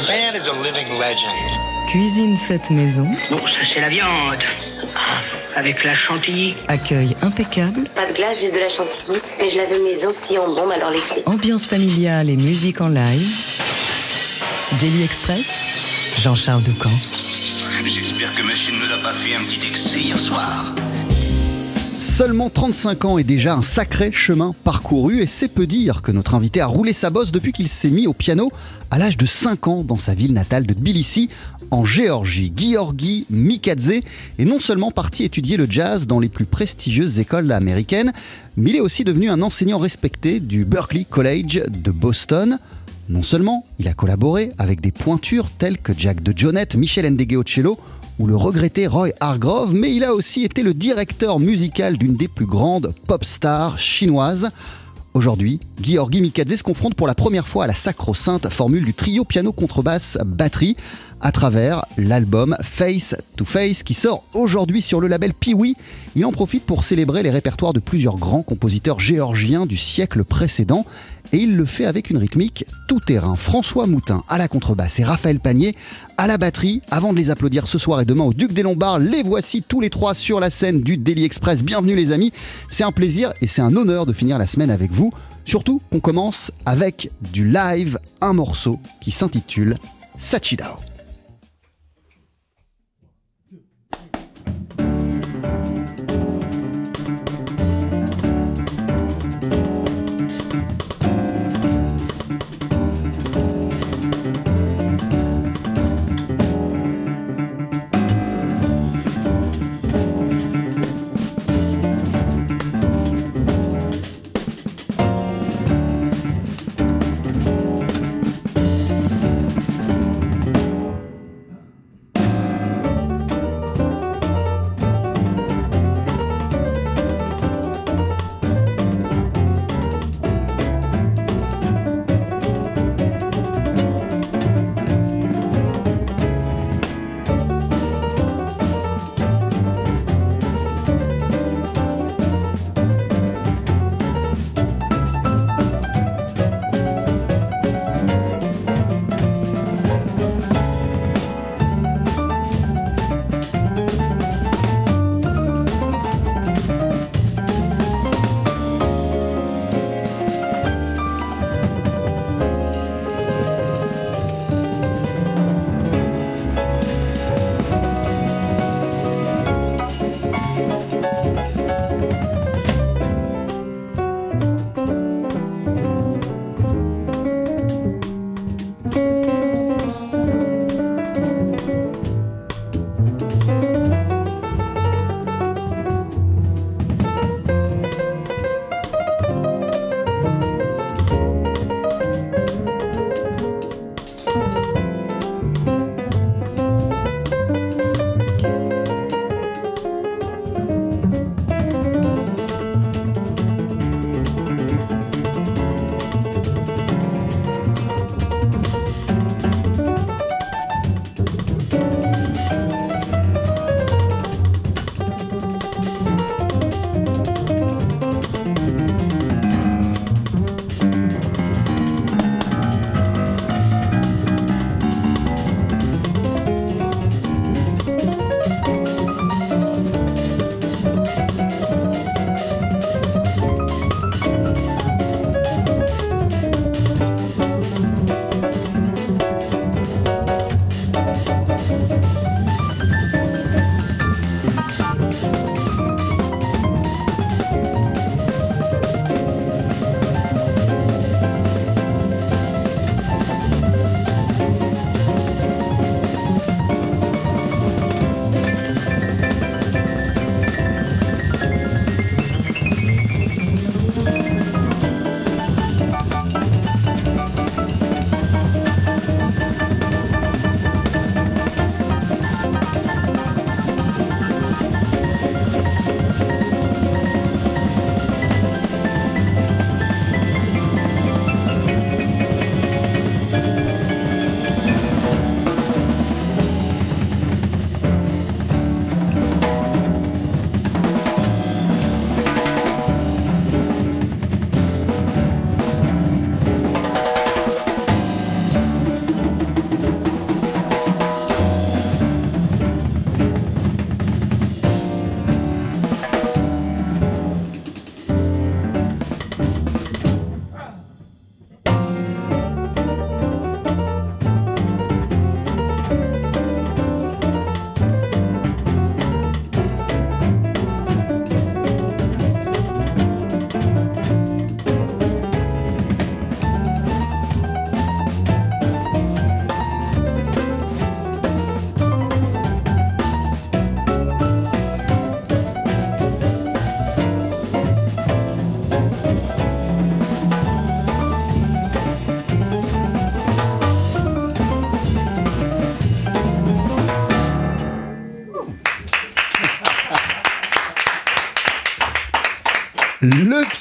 The man is a living legend. Cuisine faite maison. Bon, ça c'est la viande. Avec la chantilly. Accueil impeccable. Pas de glace, juste de la chantilly. Mais je l'avais maison si on bombe, alors les Ambiance familiale et musique en live. Daily Express. Jean-Charles Doucan. J'espère que machine ne nous a pas fait un petit excès hier soir. Seulement 35 ans et déjà un sacré chemin parcouru et c'est peu dire que notre invité a roulé sa bosse depuis qu'il s'est mis au piano à l'âge de 5 ans dans sa ville natale de Tbilissi en Géorgie. Georgi Mikadze est non seulement parti étudier le jazz dans les plus prestigieuses écoles américaines, mais il est aussi devenu un enseignant respecté du Berklee College de Boston. Non seulement il a collaboré avec des pointures telles que Jack de Jonette, Michel Ndegeocello ou le regretté Roy Hargrove, mais il a aussi été le directeur musical d'une des plus grandes pop stars chinoises. Aujourd'hui, Georgi Mikadze se confronte pour la première fois à la sacro-sainte formule du trio piano-contrebasse-batterie à travers l'album Face to Face qui sort aujourd'hui sur le label Piwi. Il en profite pour célébrer les répertoires de plusieurs grands compositeurs géorgiens du siècle précédent et il le fait avec une rythmique tout terrain. François Moutin à la contrebasse et Raphaël Panier à la batterie. Avant de les applaudir ce soir et demain au Duc des Lombards, les voici tous les trois sur la scène du Daily Express. Bienvenue les amis, c'est un plaisir et c'est un honneur de finir la semaine avec vous. Surtout qu'on commence avec du live, un morceau qui s'intitule Sachidao.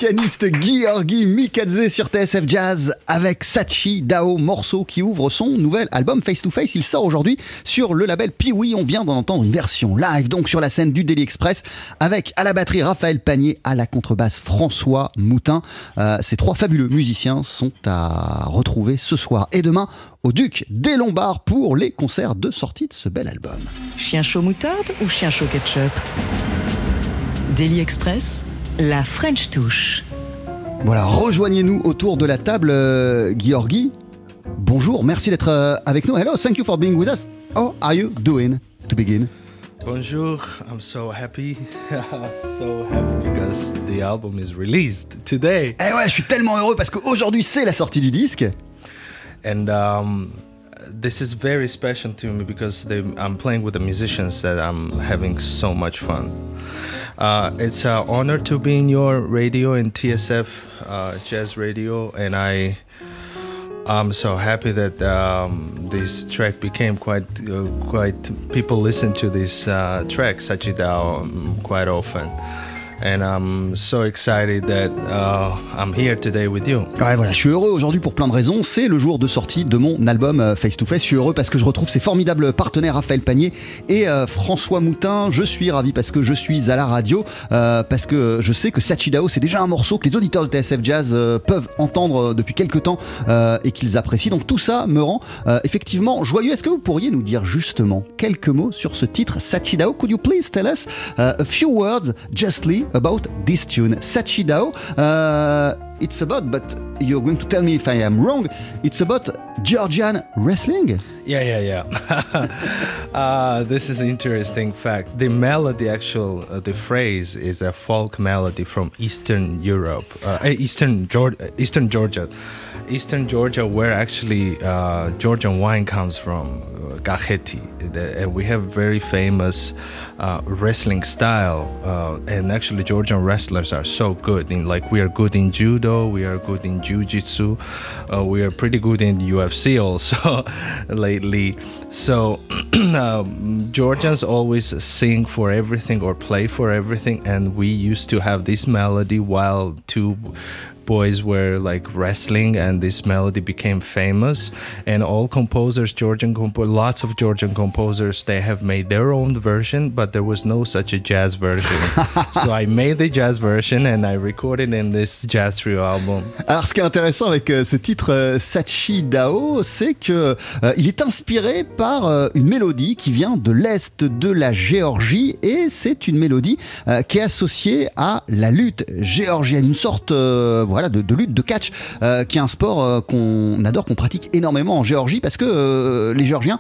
Pianiste Georgi Mikadze sur TSF Jazz avec Sachi Dao, morceau qui ouvre son nouvel album Face to Face. Il sort aujourd'hui sur le label Piwi. On vient d'en entendre une version live, donc sur la scène du Daily Express, avec à la batterie Raphaël Panier, à la contrebasse François Moutin. Euh, ces trois fabuleux musiciens sont à retrouver ce soir et demain au Duc des Lombards pour les concerts de sortie de ce bel album. Chien chaud moutarde ou chien chaud ketchup? Daily Express, la French touche. Voilà, rejoignez-nous autour de la table, euh, Georgi. Bonjour, merci d'être euh, avec nous. Hello, thank you for being with us. How are you doing to begin? Bonjour, I'm so happy, so happy because the album is released today. Eh ouais, je suis tellement heureux parce qu'aujourd'hui c'est la sortie du disque. And um, this is very special to me because they, I'm playing with the musicians that I'm having so much fun. Uh, it's an honor to be in your radio in TSF uh, Jazz Radio, and I I'm so happy that um, this track became quite uh, quite people listen to this uh, track Sachidao um, quite often. And I'm so excited that uh, I'm here today with you. Ouais, voilà, je suis heureux aujourd'hui pour plein de raisons. C'est le jour de sortie de mon album euh, Face to Face. Je suis heureux parce que je retrouve ces formidables partenaires Raphaël Panier et euh, François Moutin. Je suis ravi parce que je suis à la radio, euh, parce que je sais que Sachidao, c'est déjà un morceau que les auditeurs de TSF Jazz euh, peuvent entendre depuis quelques temps euh, et qu'ils apprécient. Donc tout ça me rend euh, effectivement joyeux. Est-ce que vous pourriez nous dire justement quelques mots sur ce titre Sachidao? Could you please tell us a few words justly about this tune Sachidao uh, It's about, but you're going to tell me if I am wrong. It's about Georgian wrestling. Yeah, yeah, yeah. uh, this is an interesting fact. The melody, actual, uh, the phrase is a folk melody from Eastern Europe, uh, eh, Eastern Georgia, Eastern Georgia, Eastern Georgia, where actually uh, Georgian wine comes from, uh, gacheti, and we have very famous uh, wrestling style. And actually, Georgian wrestlers are so good. In like, we are good in judo, we are good in jiu-jitsu, uh, we are pretty good in UFC also lately. So um, Georgians always sing for everything or play for everything, and we used to have this melody while two boys were like wrestling and this melody became famous. And all composers georgian compo- lots of georgian composers they have made their own version but there was no such a jazz version. So i made the jazz version and i recorded in this jazz trio album. Alors, ce qui est intéressant avec euh, ce titre euh, Sachi Dao, c'est que euh, il est inspiré par une mélodie qui vient de l'est de la Géorgie et c'est une mélodie qui est associée à la lutte géorgienne, une sorte voilà de, lutte de catch, euh, qui est un sport euh, qu'on adore, qu'on pratique énormément en Géorgie parce que euh, les Géorgiens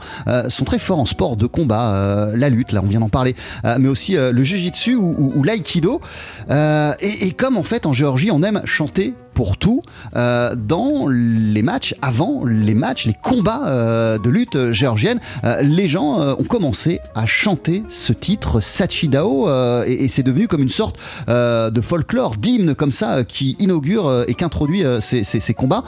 sont très forts en sport de combat, la lutte, là on vient d'en parler, mais aussi le jujitsu ou, ou, l'aïkido. Et comme en fait en Géorgie on aime chanter pour tout euh, dans les matchs, avant les matchs, les combats euh, de lutte géorgienne, euh, les gens ont commencé à chanter ce titre Sachidao et, c'est devenu comme une sorte de folklore, d'hymne comme ça qui inaugure et qui introduit euh, ces, ces- ces combats.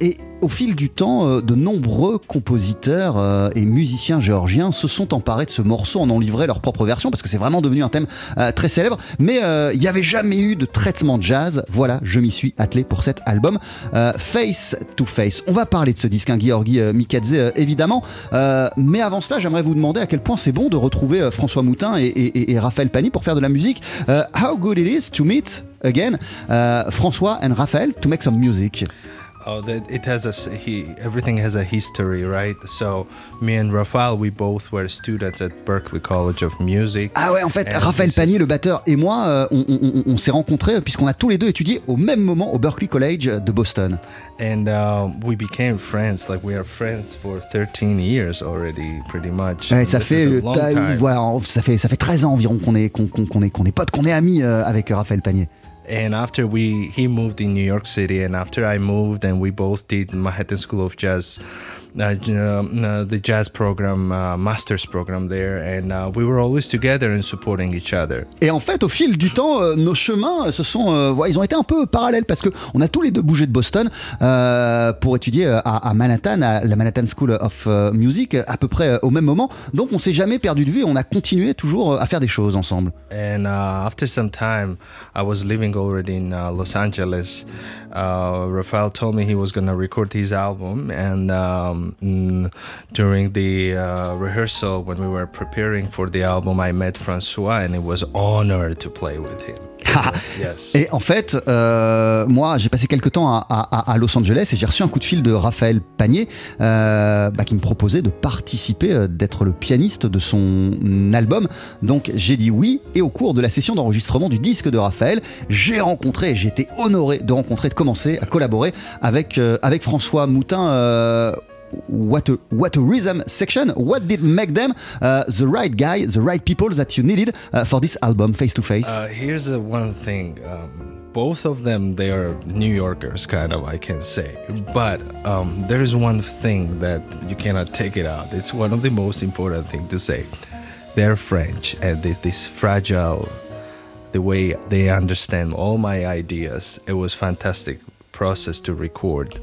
Et au fil du temps, euh, de nombreux compositeurs euh, et musiciens géorgiens se sont emparés de ce morceau, en ont livré leur propre version parce que c'est vraiment devenu un thème euh, très célèbre. Mais il n'y avait jamais eu de traitement de jazz. Voilà, je m'y suis attelé pour cet album Face to Face. On va parler de ce disque, hein, Mikadze, évidemment. Mais avant cela, j'aimerais vous demander à quel point c'est bon de retrouver François Moutin et, Raphaël Pani pour faire de la musique. How good it is to meet again François and Raphaël to make some music. Oh, that it has a he. Everything has a history, right? So me and Rafael, we both were students at Berklee College of Music. Ah ouais, en fait, And Raphaël Panier, le batteur, et moi, euh, on, on- on- on s'est rencontrés puisqu'on a tous les deux étudié au même moment au Berklee College de Boston. and uh, we became friends. Like we are friends for 13 years already, pretty much. Ouais, ça fait, euh, voilà, ça fait, ça fait 13 ans environ qu'on est, qu'on, qu'on- qu'on est, qu'on est potes, qu'on est amis euh, avec euh, Raphaël Panier. And after we, he moved in New York City, and after I moved, and we both did Manhattan School of Jazz, uh, know, uh, the jazz program, uh, master's program there, and uh, we were always together and supporting each other. Et en fait, au fil du temps, euh, nos chemins euh, se sont, euh, ils ont été un peu parallèles parce que on a tous les deux bougé de Boston pour étudier à, à Manhattan, à la Manhattan School of Music, à peu près au même moment. Donc, on s'est jamais perdu de vue. et On a continué toujours à faire des choses ensemble. And uh, after some time, I was living living already in uh, Los Angeles, uh, Rafael told me he was gonna record his album, and um, mm, during the uh, rehearsal when we were preparing for the album, I met Francois, and it was honored to play with him. yes. Et en fait, euh, moi, j'ai passé quelques temps à, à- à Los Angeles et j'ai reçu un coup de fil de Raphaël Panier euh, bah, qui me proposait de participer, euh, d'être le pianiste de son album. Donc j'ai dit oui et au cours de la session d'enregistrement du disque de Raphaël, j'ai rencontré, j'ai été honoré de rencontrer, de commencer à collaborer avec, euh, avec François Moutin. What a, what a rhythm section. What did make them uh, the right guy, the right people that you needed uh, for this album, Face to Face? Uh, here's one thing. Um, both of them, they are New Yorkers, kind of, I can say. But um, there is one thing that you cannot take it out. It's one of the most important thing to say. They're French, and they, this fragile, the way they understand all my ideas. It was fantastic process to record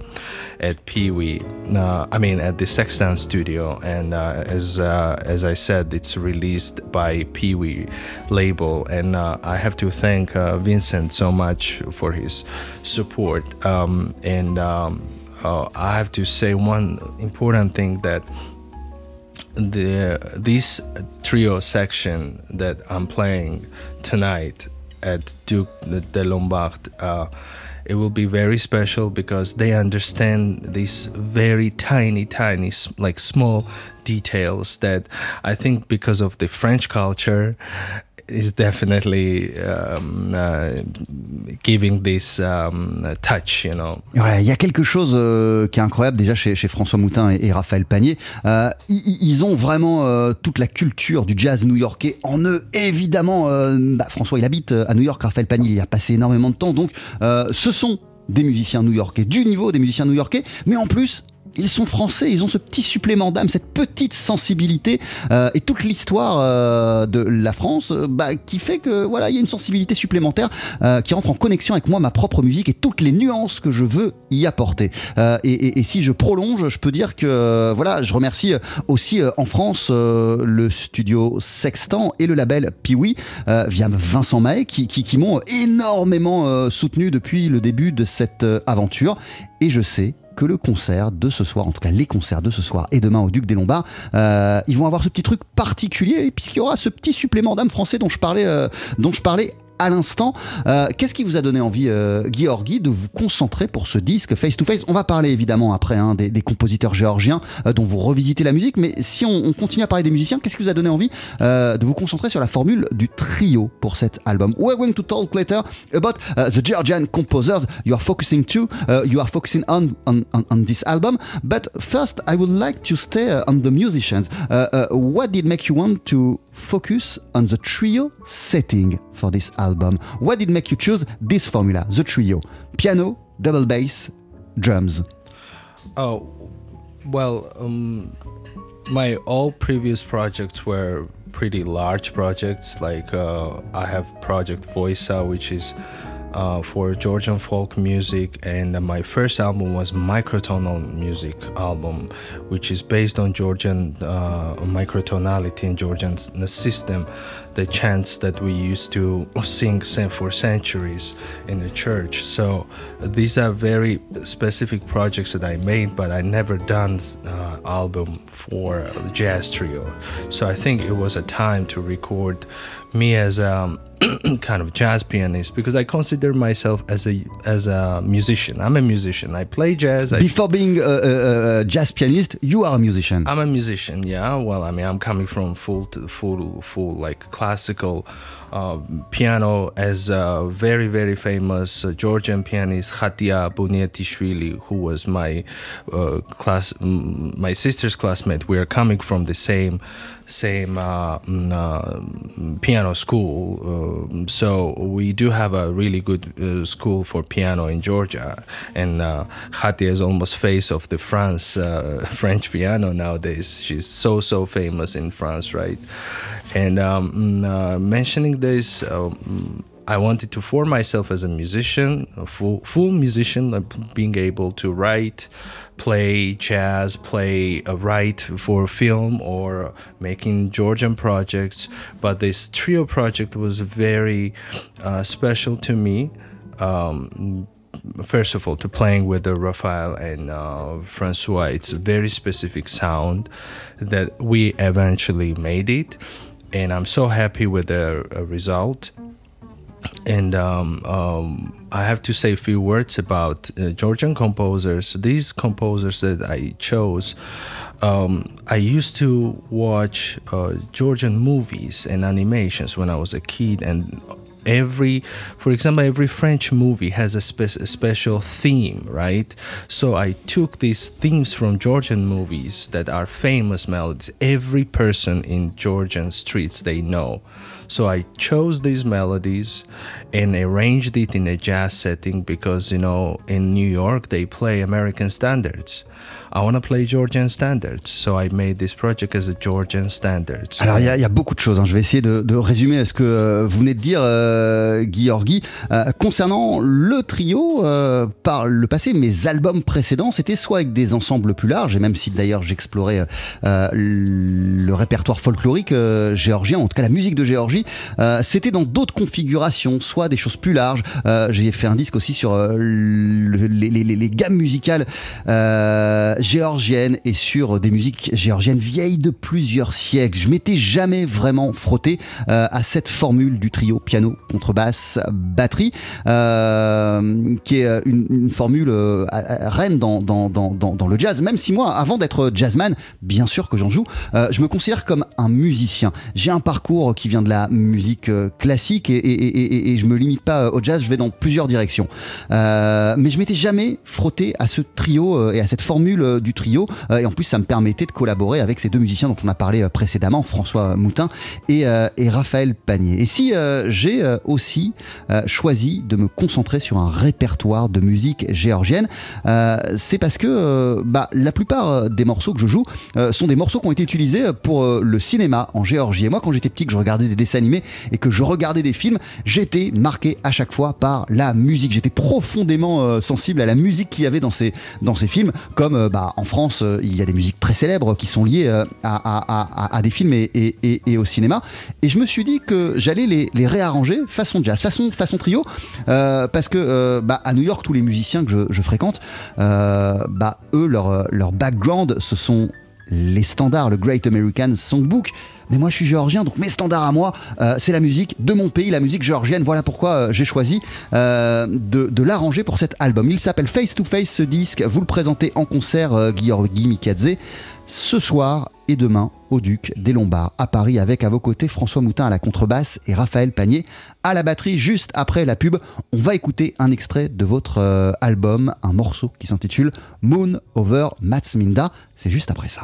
at Pee Wee. Uh, I mean, at the Sextant Studio, and uh, as uh, as I said, it's released by Pee Wee label, and uh, I have to thank uh, Vincent so much for his support. Um, and um, uh, I have to say one important thing that the this trio section that I'm playing tonight at Duke de Lombard, uh, it will be very special because they understand these very tiny, tiny, like small details that I think because of the French culture is definitely giving this touch, you know. Ouais, il y a quelque chose euh, qui est incroyable déjà chez, François Moutin et, Raphaël Panier. Euh, ils, ont vraiment euh, toute la culture du jazz new-yorkais en eux. Évidemment, bah, François il habite à New York, Raphaël Panier il y a passé énormément de temps. Donc ce sont des musiciens new-yorkais, du niveau des musiciens new-yorkais, mais en plus... Ils sont français, ils ont ce petit supplément d'âme, cette petite sensibilité euh, et toute l'histoire euh, de la France euh, bah, qui fait que voilà, il y a une sensibilité supplémentaire euh, qui rentre en connexion avec moi, ma propre musique et toutes les nuances que je veux y apporter. Euh, et, et- et si je prolonge, je peux dire que voilà, je remercie aussi en France le studio Sextant et le label Piwi via Vincent Mahé qui, qui- qui m'ont énormément soutenu depuis le début de cette aventure. Et je sais que le concert de ce soir, en tout cas les concerts de ce soir et demain au Duc des Lombards, euh, ils vont avoir ce petit truc particulier puisqu'il y aura ce petit supplément d'âme français dont je parlais, euh, dont je parlais à l'instant. Euh, Qu'est-ce qui vous a donné envie, euh, Guy de vous concentrer pour ce disque Face to Face On va parler évidemment après hein, des, des compositeurs géorgiens euh, dont vous revisitez la musique, mais si on, on continue à parler des musiciens, qu'est-ce qui vous a donné envie euh, de vous concentrer sur la formule du trio pour cet album? We're going to talk later about uh, the Georgian composers you are focusing to, uh, you are focusing on, on, on, on this album. But first, I would like to stay uh, on the musicians. Uh, uh, what did make you want to focus on the trio setting for this album? What did make you choose this formula, the trio? Piano, double bass, drums. Oh, well, um, my all previous projects were pretty large projects. Like uh, I have project Voica, which is uh, for Georgian folk music, and my first album was microtonal music album, which is based on Georgian uh, microtonality and Georgian system, the chants that we used to sing for centuries in the church. So these are very specific projects that I made, but I never done uh, album for jazz trio. So I think it was a time to record me as um, a kind of jazz pianist because I consider myself as a as a musician. I'm a musician. I play jazz. I Before being a, a, a jazz pianist, you are a musician. I'm a musician, yeah. Well, I mean, I'm coming from full to full, full like classical uh, piano as a very, very famous uh, Georgian pianist Khatia Buniatishvili, who was my uh, class, my sister's classmate. We are coming from the same, same uh, mm, uh, piano school. Um so we do have a really good uh, school for piano in Georgia, and Khatia is almost face of the France French piano nowadays. She's so so famous in France, right? And um, mm, mentioning um, I wanted to form myself as a musician, a full full musician, like being able to write, play jazz, play uh, write for film or making Georgian projects. But this trio project was very uh, special to me. Um, first of all, to playing with the Raphael and uh, Francois, it's a very specific sound that we eventually made it, and I'm so happy with the uh, result. And um, um, I have to say a few words about uh, Georgian composers. These composers that I chose, um, I used to watch uh, Georgian movies and animations when I was a kid, and every for example every french movie has a, spe- a, special theme right? So i took these themes from georgian movies that are famous melodies. Every person in georgian streets they know. So i chose these melodies and arranged it in a jazz setting because you know in new york they play american standards I want to play Georgian standards, so I made this project as a Georgian standards. Alors il y, a beaucoup de choses. Hein. Je vais essayer de, résumer ce que euh, vous venez de dire, euh, Guy euh, concernant le trio, euh, par le passé, mes albums précédents, c'était soit avec des ensembles plus larges, et même si d'ailleurs j'explorais euh, le répertoire folklorique géorgien, en tout cas la musique de Géorgie, c'était dans d'autres configurations, soit des choses plus larges. J'ai fait un disque aussi sur le, les, les, les, gammes musicales géorgienne et sur des musiques géorgiennes vieilles de plusieurs siècles. Je m'étais jamais vraiment frotté euh, à cette formule du trio piano, contrebasse, batterie, euh, qui est une, une formule euh, reine dans, dans, dans, dans, le jazz. Même si moi, avant d'être jazzman, bien sûr que j'en joue, euh, je me considère comme un musicien. J'ai un parcours qui vient de la musique euh, classique et, et, et, et, je me limite pas au jazz, je vais dans plusieurs directions. Euh, mais je m'étais jamais frotté à ce trio et à cette formule euh, du trio. Euh, et en plus, ça me permettait de collaborer avec ces deux musiciens dont on a parlé euh, précédemment, François Moutin et, et Raphaël Panier. Et si j'ai aussi choisi de me concentrer sur un répertoire de musique géorgienne, c'est parce que bah, la plupart des morceaux que je joue sont des morceaux qui ont été utilisés pour le cinéma en Géorgie. Et moi, quand j'étais petit, que je regardais des dessins animés et que je regardais des films, j'étais marqué à chaque fois par la musique. J'étais profondément sensible à la musique qu'il y avait dans ces, dans ces films, comme bah, en France, euh, il y a des musiques très célèbres qui sont liées euh, à, des films et, au cinéma. Et je me suis dit que j'allais les, réarranger façon jazz, façon, trio, euh, parce que bah, à New York, tous les musiciens que je, fréquente, bah, eux, leur, background, ce sont les standards, le Great American Songbook mais moi je suis géorgien, donc mes standards à moi, euh, c'est la musique de mon pays, la musique géorgienne. Voilà pourquoi euh, j'ai choisi euh, de, l'arranger pour cet album. Il s'appelle Face to Face ce disque. Vous le présentez en concert, Guillaume Mikadze, ce soir et demain au Duc des Lombards à Paris avec à vos côtés François Moutin à la contrebasse et Raphaël Panier à la batterie. Juste après la pub, on va écouter un extrait de votre album, un morceau qui s'intitule Moon Over Matsminda. C'est juste après ça.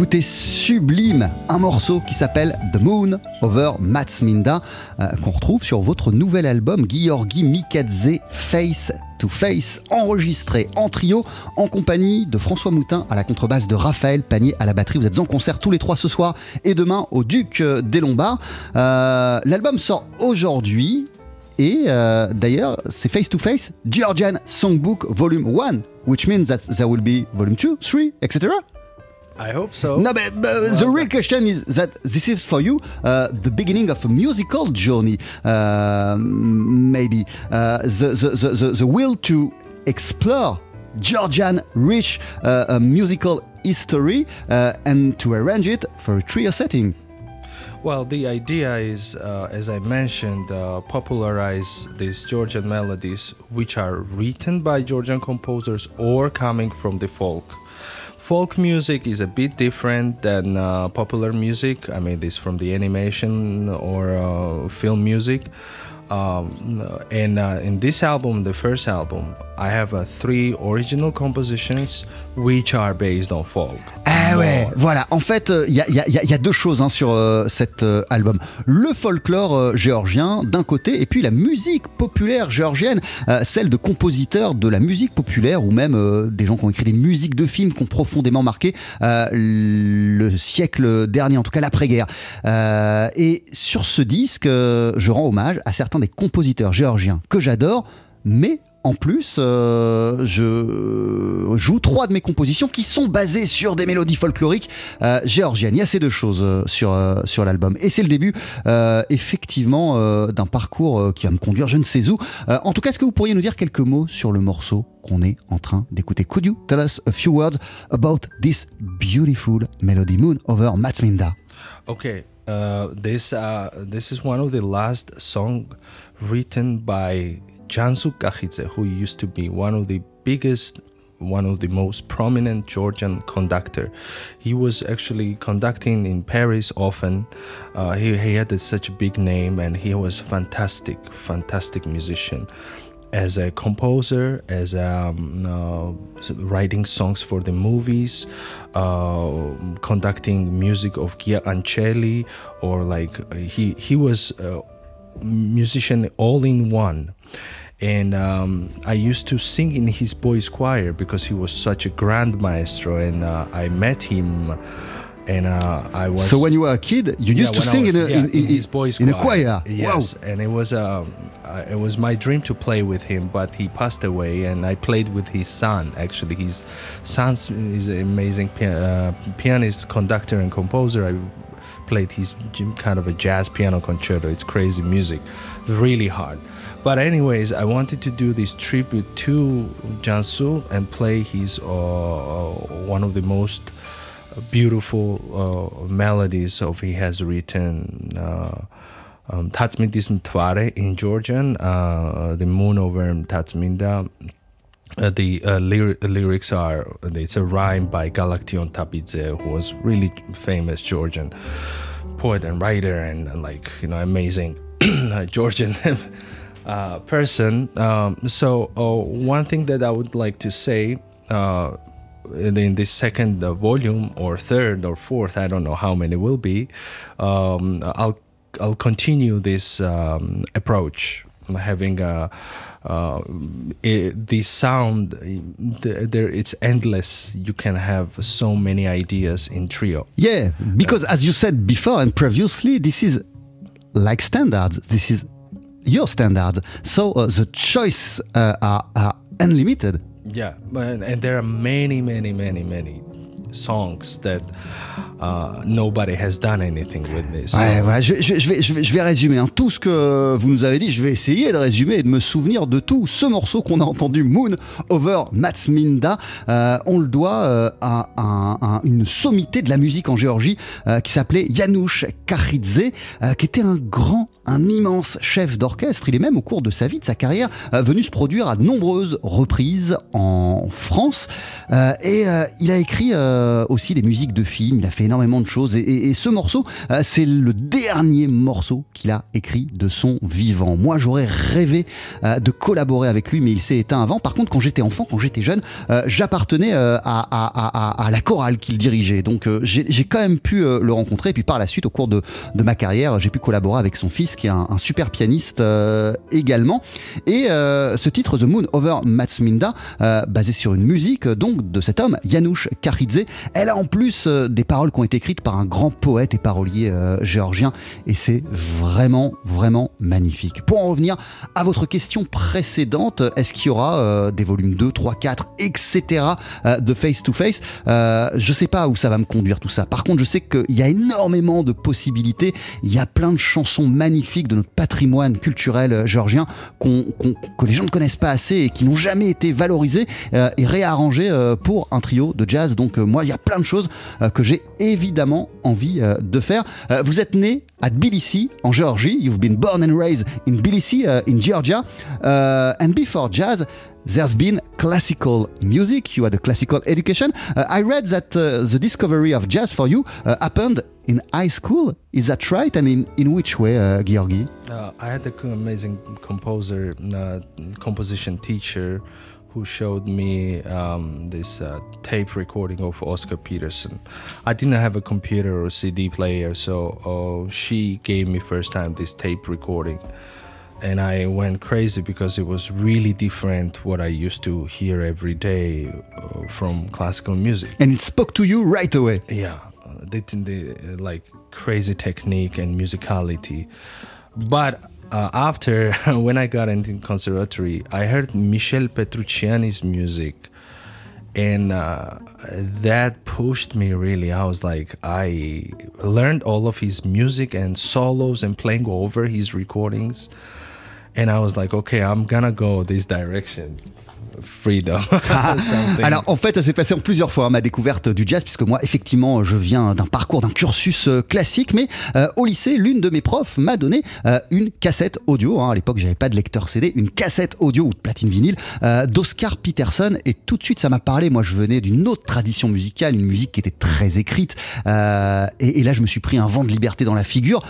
Est sublime. Un morceau qui s'appelle The Moon Over Matsminda, euh, qu'on retrouve sur votre nouvel album Georgi Mikadze Face to Face, enregistré en trio en compagnie de François Moutin à la contrebasse, de Raphaël Panier à la batterie. Vous êtes en concert tous les trois ce soir et demain au Duc des Lombards. Euh, L'album sort aujourd'hui. Et euh, d'ailleurs, c'est Face to Face Georgian Songbook Volume 1, which means that there will be Volume 2, 3, etc. I hope so. No, but, but the real question is that this is for you uh, the beginning of a musical journey, uh, maybe uh, the, the, the, the, the will to explore Georgian rich uh, uh, musical history uh, and to arrange it for a trio setting. Well, the idea is, uh, as I mentioned, uh, popularize these Georgian melodies which are written by Georgian composers or coming from the folk. Folk music is a bit different than uh, popular music. I mean, this from the animation or uh, film music. Um, and uh, in this album, the first album, I have uh, three original compositions which are based on folk. Ah ouais, voilà. En fait, il y, a, y a- y a deux choses hein, sur euh, cet euh, album. Le folklore euh, géorgien d'un côté, et puis la musique populaire géorgienne, euh, celle de compositeurs de la musique populaire, ou même euh, des gens qui ont écrit des musiques de films qui ont profondément marqué euh, le siècle dernier, en tout cas l'après-guerre. Euh, et sur ce disque, euh, je rends hommage à certains des compositeurs géorgiens que j'adore, mais en plus, euh, je joue trois de mes compositions qui sont basées sur des mélodies folkloriques euh, géorgiennes. Il y a ces deux choses euh, sur, sur l'album. Et c'est le début, effectivement, d'un parcours qui va me conduire je ne sais où. En tout cas, est-ce que vous pourriez nous dire quelques mots sur le morceau qu'on est en train d'écouter? Could you tell us a few words about this beautiful melody moon over Matsminda? Okay, uh, this uh, this is one of the last song written by Jansu Kachidze, who used to be one of the biggest, one of the most prominent Georgian conductor. He was actually conducting in Paris often. Uh, he, he had such a big name, and he was fantastic, fantastic musician as a composer, as um, uh, writing songs for the movies, uh, conducting music of Gia Ancelli, or like uh, he he was a musician all in one. And um, I used to sing in his boys' choir because he was such a grand maestro, and uh, I met him, and uh, I was. So when you were a kid, you Yeah, used to sing was- in, a, yeah, in, in, his boys' in a choir. Yes, Wow. and it was um, uh, it was my dream to play with him, but he passed away, and I played with his son. Actually, his son is an amazing uh, pianist, conductor, and composer. I played his kind of a jazz piano concerto. It's crazy music, really hard. But anyways, I wanted to do this tribute to Jansu and play his uh, one of the most beautiful uh, melodies of he has written uh, um, Tatsmindism Tvare in Georgian, uh, the moon over Tatsminda. Uh, the uh, lyri- lyrics are it's a rhyme by Galaktion Tapidze, who was really famous Georgian poet and writer and, and like you know amazing Georgian uh, person. Um, so one thing that I would like to say in this second uh, volume or third or fourth, I don't know how many will be. Um, I'll I'll continue this um, approach, having a. Uh, it, the sound, the, there it's endless. You can have so many ideas in trio. Yeah, because as you said before and previously, this is like standards. This is your standards. So uh, the choice uh, are, are unlimited. Yeah, but- and there are many, many, many, many songs that uh, nobody has done anything with this. Voilà, je, vais, je, vais, je vais résumer hein. tout ce que vous nous avez dit. Je vais essayer de résumer et de me souvenir de tout ce morceau qu'on a entendu, Moon Over Matsminda. Euh, on le doit euh, à, un- un- une sommité de la musique en Géorgie euh, qui s'appelait Janusz Kachidze, euh, qui était un grand, un immense chef d'orchestre. Il est même au cours de sa vie, de sa carrière, venu se produire à de nombreuses reprises en France. Et il a écrit euh, euh, aussi des musiques de films, il a fait énormément de choses. Et, ce morceau, c'est le dernier morceau qu'il a écrit de son vivant. Moi, j'aurais rêvé de collaborer avec lui, mais il s'est éteint avant. Par contre, quand j'étais enfant, quand j'étais jeune, j'appartenais à, la chorale qu'il dirigeait. Donc, j'ai quand même pu le rencontrer. Et puis, par la suite, au cours de, ma carrière, j'ai pu collaborer avec son fils, qui est un, super pianiste également. Et ce titre, The Moon Over Matsminda, euh, basé sur une musique donc de cet homme, Janusz Karidze. Elle a en plus euh, des paroles qui ont été écrites par un grand poète et parolier euh, géorgien et c'est vraiment, vraiment magnifique. Pour en revenir à votre question précédente, est-ce qu'il y aura des volumes 2, 3, 4, etc. de Face to Face Je sais pas où ça va me conduire tout ça. Par contre, je sais qu'il y a énormément de possibilités. Il y a plein de chansons magnifiques de notre patrimoine culturel géorgien que les gens ne connaissent pas assez et qui n'ont jamais été valorisées euh, et réarrangées euh, pour un trio de jazz. Donc euh, moi, il y a plein de choses que j'ai évidemment envie de faire. vous êtes né à Tbilisi, en Géorgie. You've been born and raised in Tbilisi, in Georgia. and before jazz, there's been classical music. You had a classical education. Uh, I read that uh, the discovery of jazz for you uh, happened in high school. Is that right? And in, in which way, Georgi? I had an amazing composer, composition teacher who showed me um, this uh, tape recording of Oscar Peterson. I didn't have a computer or CD player, so uh, she gave me first time this tape recording. And I went crazy because it was really different what I used to hear every day uh, from classical music. And it spoke to you right away. Yeah, they, they like crazy technique and musicality. But uh, after when I got into conservatory, I heard Michel Petrucciani's music, and uh, that pushed me really. I was like, I learned all of his music and solos and playing over his recordings, and I was like, okay, I'm gonna go this direction. Freedom. Alors en fait, ça s'est passé en plusieurs fois hein, ma découverte du jazz, puisque moi, effectivement, je viens d'un parcours, d'un cursus euh, classique, mais euh, au lycée, l'une de mes profs m'a donné euh, une cassette audio. Hein. à l'époque, j'avais pas de lecteur CD, une cassette audio ou de platine vinyle d'Oscar Peterson, et tout de suite, ça m'a parlé. Moi, je venais d'une autre tradition musicale, une musique qui était très écrite, et, et, là, je me suis pris un vent de liberté dans la figure,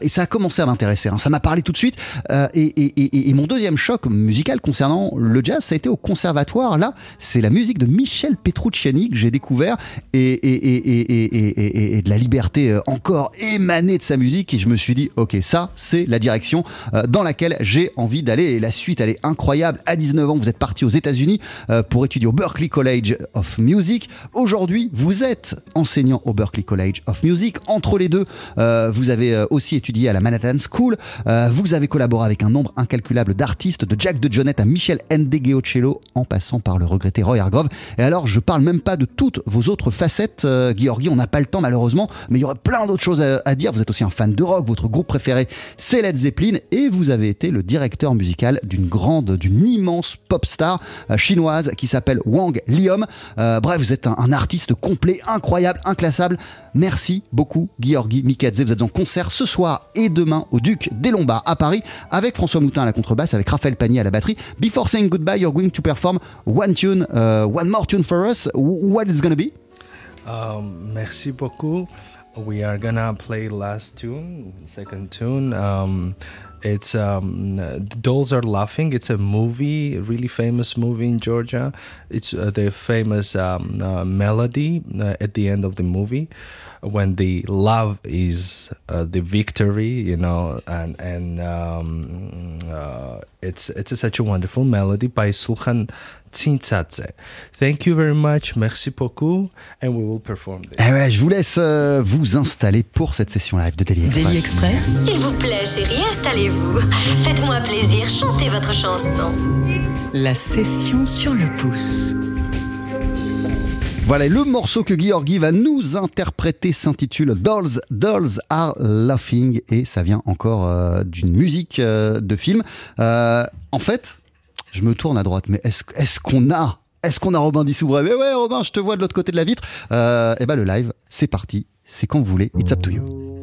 et ça a commencé à m'intéresser. Hein. ça m'a parlé tout de suite, et, et, et, mon deuxième choc musical concernant le jazz, ça a été au conservatoire, là, c'est la musique de Michel Petrucciani que j'ai découvert et, et, de la liberté euh, encore émanée de sa musique. Et je me suis dit, ok, ça, c'est la direction euh, dans laquelle j'ai envie d'aller. Et la suite, elle est incroyable. À 19 ans, vous êtes parti aux États-Unis euh, pour étudier au Berklee College of Music. Aujourd'hui, vous êtes enseignant au Berklee College of Music. Entre les deux, vous avez aussi étudié à la Manhattan School. vous avez collaboré avec un nombre incalculable d'artistes, de Jack de Jonette à Michel Ndegeocello en passant par le regretté Roy Hargrove. Et alors, je parle même pas de toutes vos autres facettes, euh, on n'a pas le temps malheureusement, mais il y aurait plein d'autres choses à, dire. Vous êtes aussi un fan de rock, votre groupe préféré c'est Led Zeppelin, et vous avez été le directeur musical d'une grande, d'une immense pop star euh, chinoise qui s'appelle Wang Liom. Euh, bref, vous êtes un, artiste complet, incroyable, inclassable. Merci beaucoup, Georgi Mikadze. Vous êtes en concert ce soir et demain au Duc des Lombards à Paris avec François Moutin à la contrebasse, avec Raphaël Panier à la batterie. Before saying goodbye, you're going to perform one tune, uh, one more tune for us. What going to be? Um, merci beaucoup. We are gonna play last tune, second tune. Um, it's um, Dolls Are Laughing. It's a movie, a really famous movie in Georgia. It's uh, the famous um, uh, melody uh, at the end of the movie when the love is uh, the victory, you know, and and um, uh, it's it's a, such a wonderful melody by Sulhan Tsintzadze. Thank you very much, merci beaucoup, and we will perform this. Eh ouais, je vous laisse euh, vous installer pour cette session live de Daily Express. Daily Express. S'il vous plaît, chérie, installez-vous. Faites-moi plaisir, chantez votre chanson. La session sur le pouce. Voilà, le morceau que Georgi va nous interpréter s'intitule Dolls, Dolls Are Laughing et ça vient encore euh, d'une musique euh, de film. Euh, en fait, je me tourne à droite, mais est-ce qu'on a est-ce qu'on a Robin Dissoubre Mais ouais, Robin, je te vois de l'autre côté de la vitre. et eh ben le live, c'est parti. C'est quand vous voulez. It's up to you.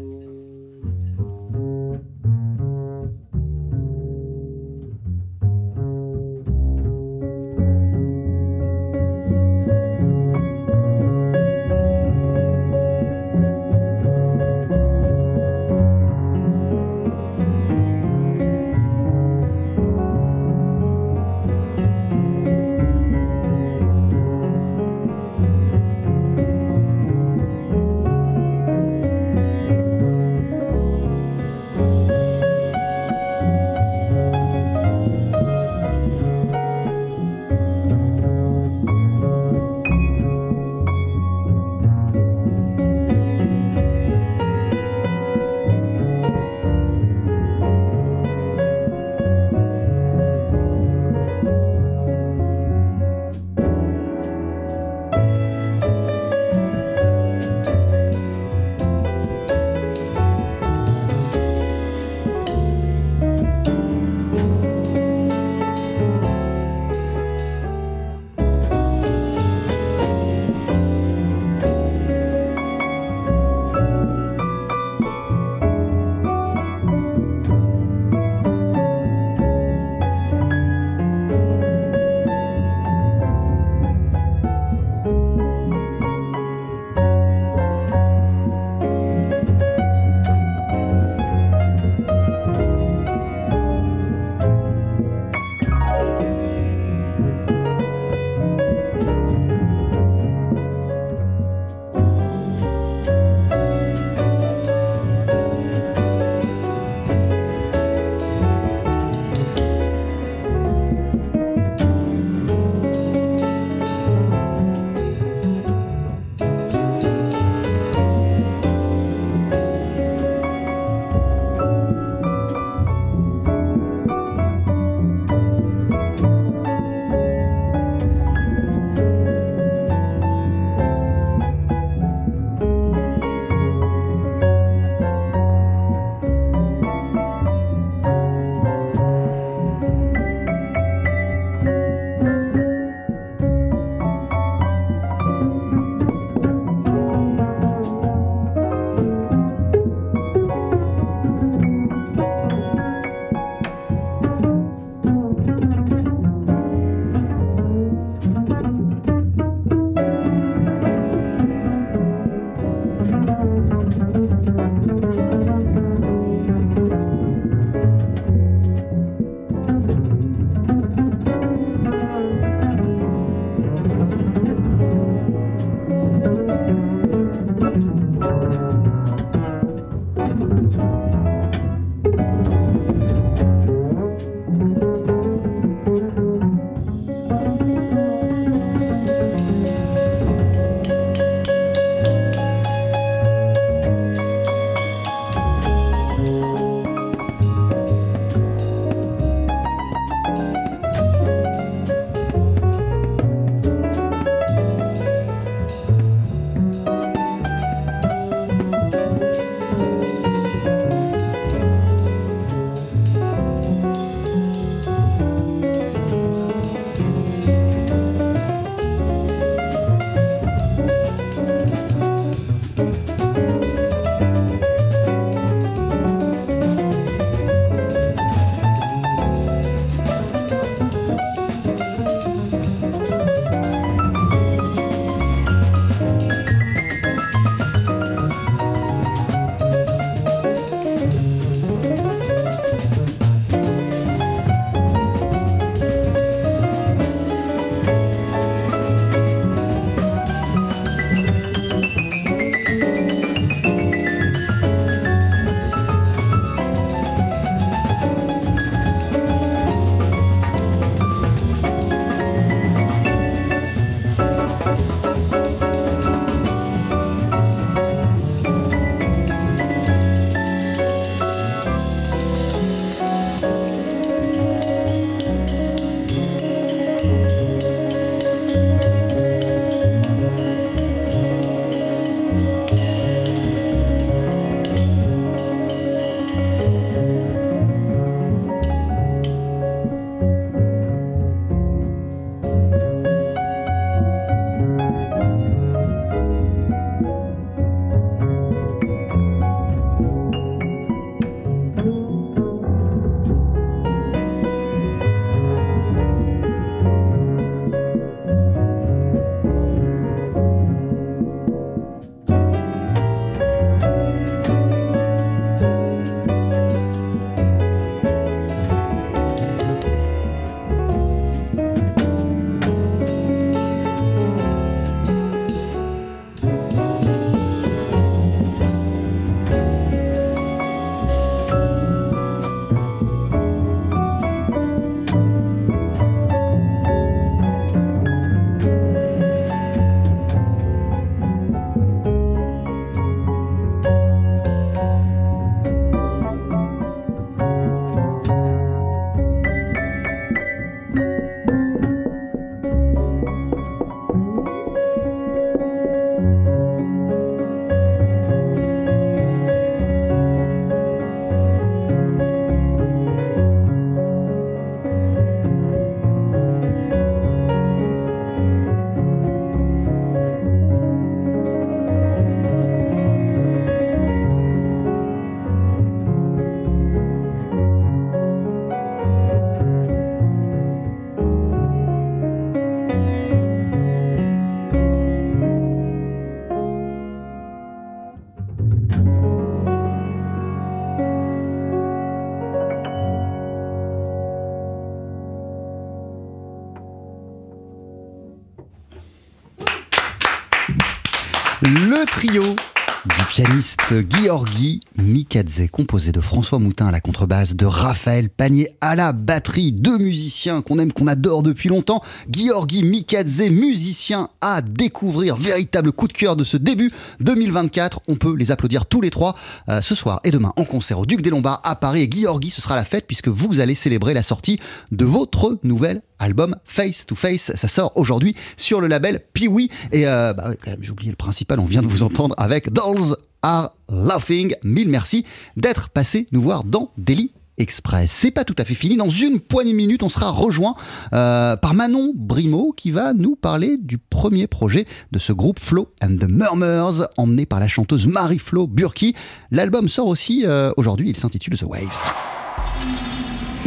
Le trio du pianiste Georgi Mikadze, composé de François Moutin à la contrebasse, de Raphaël Panier à la batterie, deux musiciens qu'on aime, qu'on adore depuis longtemps. Georgi Mikadze, musicien à découvrir, véritable coup de cœur de ce début 2024. On peut les applaudir tous les trois euh, ce soir et demain en concert au Duc des Lombards à Paris. Et Georgi, ce sera la fête puisque vous allez célébrer la sortie de votre nouvelle album Face to Face. Ça sort aujourd'hui sur le label Piwi. Et euh, bah, j'ai oublié le principal, on vient de vous entendre avec Dolls Are Laughing. Mille merci d'être passé nous voir dans Daily Express. C'est pas tout à fait fini. Dans une poignée de minutes, on sera rejoint euh, par Manon Brimo qui va nous parler du premier projet de ce groupe Flo and the Murmurs, emmené par la chanteuse Marie-Flo Burki. L'album sort aussi euh, aujourd'hui. Il s'intitule The Waves.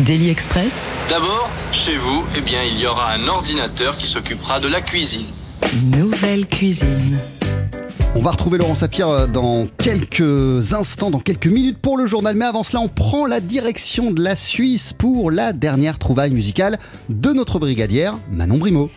Daily Express, D'abord, chez vous, eh bien, il y aura un ordinateur qui s'occupera de la cuisine. nouvelle cuisine. On va retrouver Laurent Sapir euh, dans quelques instants, dans quelques minutes pour le journal. Mais avant cela, on prend la direction de la Suisse pour la dernière trouvaille musicale de notre brigadière Manon Brimo.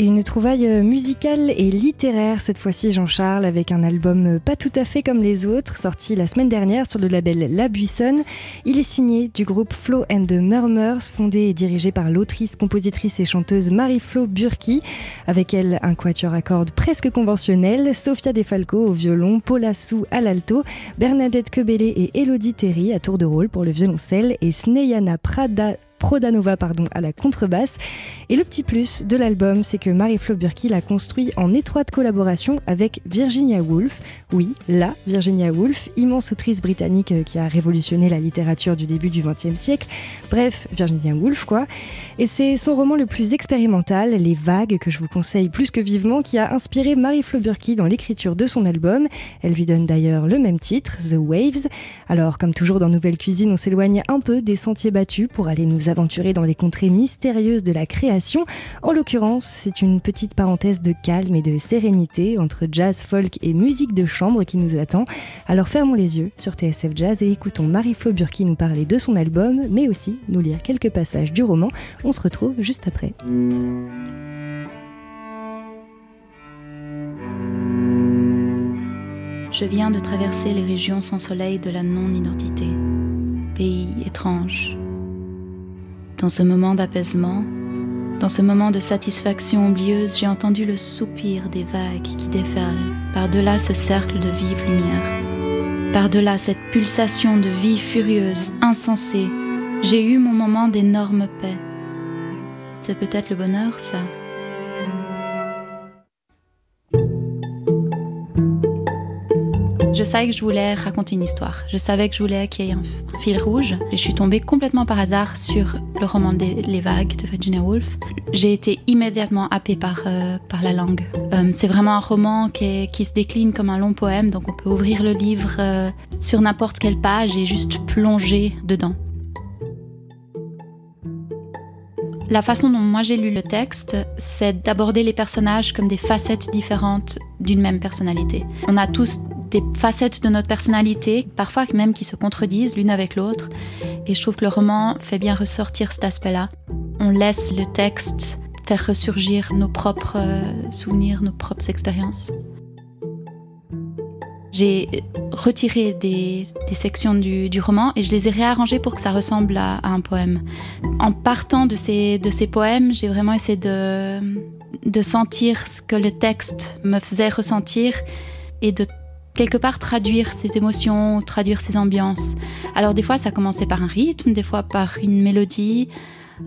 Une trouvaille euh, musicale et littéraire cette fois-ci, Jean-Charles, avec un album euh, pas tout à fait comme les autres, sorti la semaine dernière sur le label La Buissonne. Il est signé du groupe Flo and the Murmurs, fondé et dirigé par l'autrice, compositrice et chanteuse Marie-Flo Burki. Avec elle, un quatuor à cordes presque conventionnel, Sofia Defalco au violon, Paula Sou à l'alto, Bernadette Quebele et Elodie Terry à tour de rôle pour le violoncelle et Sneyana Prada Prodanova pardon, à la contrebasse. Et le petit plus de l'album, c'est que Marie-Flo Burki l'a construit en étroite collaboration avec Virginia Woolf. Oui, la Virginia Woolf, immense autrice britannique euh, qui a révolutionné la littérature du début du XXe siècle. Bref, Virginia Woolf quoi. Et c'est son roman le plus expérimental, Les Vagues, que je vous conseille plus que vivement, qui a inspiré Marie-Flo Burki dans l'écriture de son album. Elle lui donne d'ailleurs le même titre, The Waves. Alors, comme toujours dans Nouvelle Cuisine, on s'éloigne un peu des sentiers battus pour aller nous aventurer dans les contrées mystérieuses de la création. En l'occurrence, c'est une petite parenthèse de calme et de sérénité entre jazz, folk et musique de chambre qui nous attend. Alors fermons les yeux sur TSF Jazz et écoutons Marie-Flo Burki nous parler de son album, mais aussi nous lire quelques passages du roman. On se retrouve juste après. Je viens de traverser les régions sans soleil de la non-identité, pays étrange. Dans ce moment d'apaisement, dans ce moment de satisfaction oublieuse, j'ai entendu le soupir des vagues qui déferlent par-delà ce cercle de vive lumière. Par-delà cette pulsation de vie furieuse, insensée, j'ai eu mon moment d'énorme paix. C'est peut-être le bonheur, ça. Je savais que je voulais raconter une histoire. Je savais que je voulais qu'il y ait un, fil rouge. Et je suis tombée complètement par hasard sur le roman des Les Vagues de Virginia Woolf. J'ai été immédiatement happée par, euh, par la langue. Euh, c'est vraiment un roman qui, qui se décline comme un long poème, donc on peut ouvrir le livre euh, sur n'importe quelle page et juste plonger dedans. La façon dont moi j'ai lu le texte, c'est d'aborder les personnages comme des facettes différentes d'une même personnalité. On a tous des facettes de notre personnalité, parfois même qui se contredisent l'une avec l'autre. Et je trouve que le roman fait bien ressortir cet aspect-là. On laisse le texte faire ressurgir nos propres euh, souvenirs, nos propres expériences. J'ai retiré des, sections du, roman et je les ai réarrangées pour que ça ressemble à, un poème. En partant de ces, de ces poèmes, j'ai vraiment essayé de sentir ce que le texte me faisait ressentir et de quelque part traduire ses émotions, traduire ses ambiances. Alors des fois ça commençait par un rythme, des fois par une mélodie,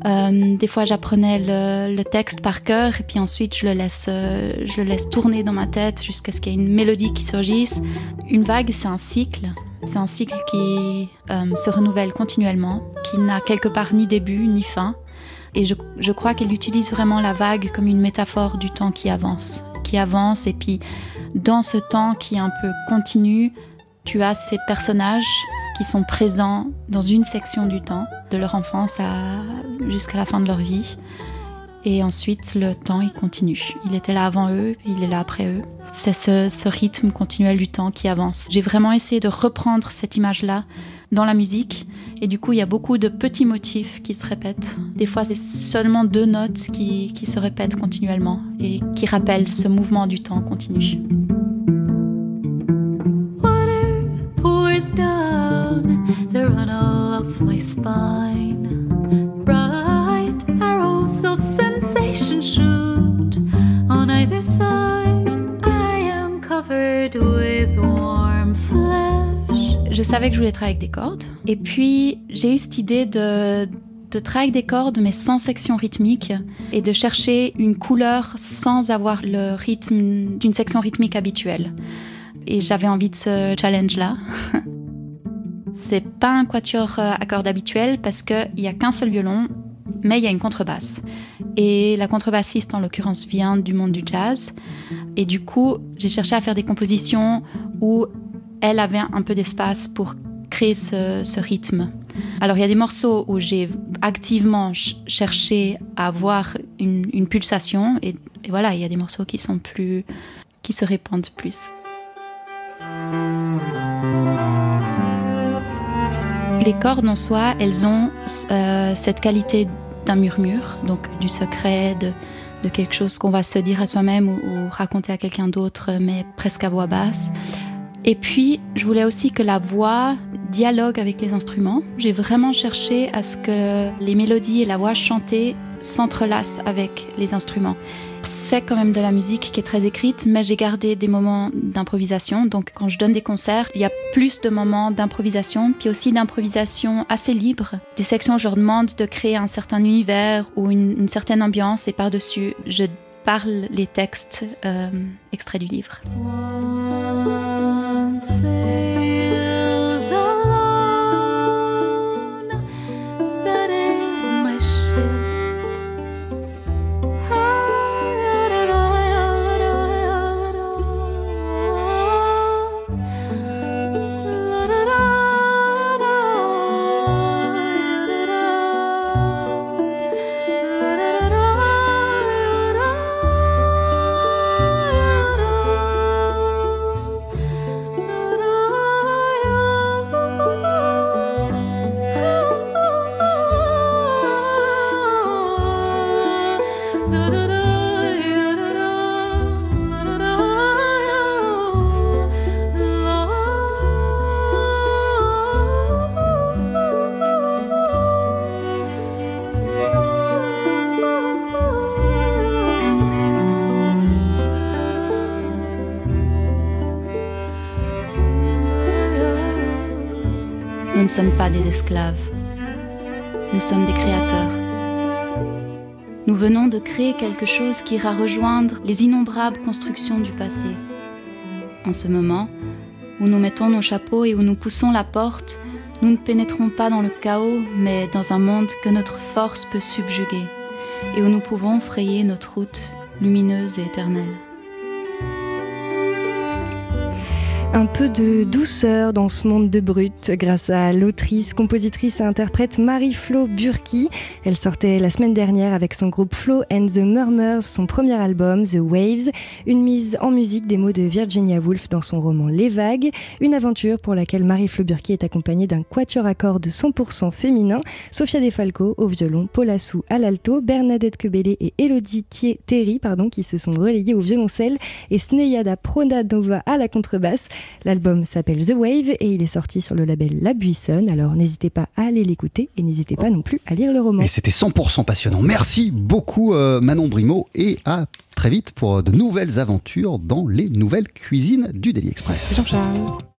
euh, des fois j'apprenais le, texte par cœur et puis ensuite je le laisse, euh, je le laisse tourner dans ma tête jusqu'à ce qu'il y ait une mélodie qui surgisse. Une vague c'est un cycle, c'est un cycle qui euh, se renouvelle continuellement, qui n'a quelque part ni début ni fin. Et je, je crois qu'elle utilise vraiment la vague comme une métaphore du temps qui avance, qui avance et puis dans ce temps qui est un peu continu, tu as ces personnages qui sont présents dans une section du temps, de leur enfance jusqu'à la fin de leur vie. Et ensuite, le temps, il continue. Il était là avant eux, il est là après eux. C'est ce, ce rythme continuel du temps qui avance. J'ai vraiment essayé de reprendre cette image-là dans la musique. Et du coup, il y a beaucoup de petits motifs qui se répètent. Des fois, c'est seulement deux notes qui, qui se répètent continuellement et qui rappellent ce mouvement du temps continu. Water pours down the runnel of my spine. Bright arrows of sensation shoot on either side. I am covered with. Je savais que je voulais travailler avec des cordes. Et puis, j'ai eu cette idée de, travailler avec des cordes, mais sans section rythmique, et de chercher une couleur sans avoir le rythme d'une section rythmique habituelle. Et j'avais envie de ce challenge-là. C'est pas un quatuor à cordes habituel parce qu'il n'y a qu'un seul violon, mais il y a une contrebasse. Et la contrebassiste, en l'occurrence, vient du monde du jazz. Et du coup, j'ai cherché à faire des compositions où elle avait un peu d'espace pour créer ce, rythme. Alors il y a des morceaux où j'ai activement ch cherché à avoir une, pulsation et, voilà, il y a des morceaux qui sont plus, qui se répandent plus. Les cordes en soi, elles ont euh, cette qualité d'un murmure, donc du secret, de, quelque chose qu'on va se dire à soi-même ou raconter à quelqu'un d'autre, mais presque à voix basse. Et puis, je voulais aussi que la voix dialogue avec les instruments. J'ai vraiment cherché à ce que les mélodies et la voix chantée s'entrelacent avec les instruments. C'est quand même de la musique qui est très écrite, mais j'ai gardé des moments d'improvisation. Donc, quand je donne des concerts, il y a plus de moments d'improvisation, puis aussi d'improvisation assez libre. Des sections, je leur demande de créer un certain univers ou une, une certaine ambiance, et par-dessus, je parle les textes euh, extraits du livre. sunset. Nous sommes des créateurs. Nous venons de créer quelque chose qui ira rejoindre les innombrables constructions du passé. En ce moment, où nous mettons nos chapeaux et où nous poussons la porte, nous ne pénétrons pas dans le chaos, mais dans un monde que notre force peut subjuguer, et où nous pouvons frayer notre route lumineuse et éternelle. Un peu de douceur dans ce monde de brut grâce à l'autrice, compositrice et interprète Marie-Flo Burki. Elle sortait la semaine dernière avec son groupe Flo and the Murmurs, son premier album The Waves, une mise en musique des mots de Virginia Woolf dans son roman Les Vagues, une aventure pour laquelle Marie-Flo Burki est accompagnée d'un quatuor à cordes 100% féminin, Sofia Defalco au violon, Paul Assou à l'alto, Bernadette Quebele et Elodie Thierry pardon, qui se sont relayées au violoncelle et Sneyada Pronadova à la contrebasse. L'album s'appelle The Wave et il est sorti sur le label La Buissonne. Alors n'hésitez pas à aller l'écouter et n'hésitez pas non plus à lire le roman. Et c'était 100% passionnant. Merci beaucoup euh, Manon Brimaud et à très vite pour de nouvelles aventures dans les nouvelles cuisines du Daily Express. Jean-Charles.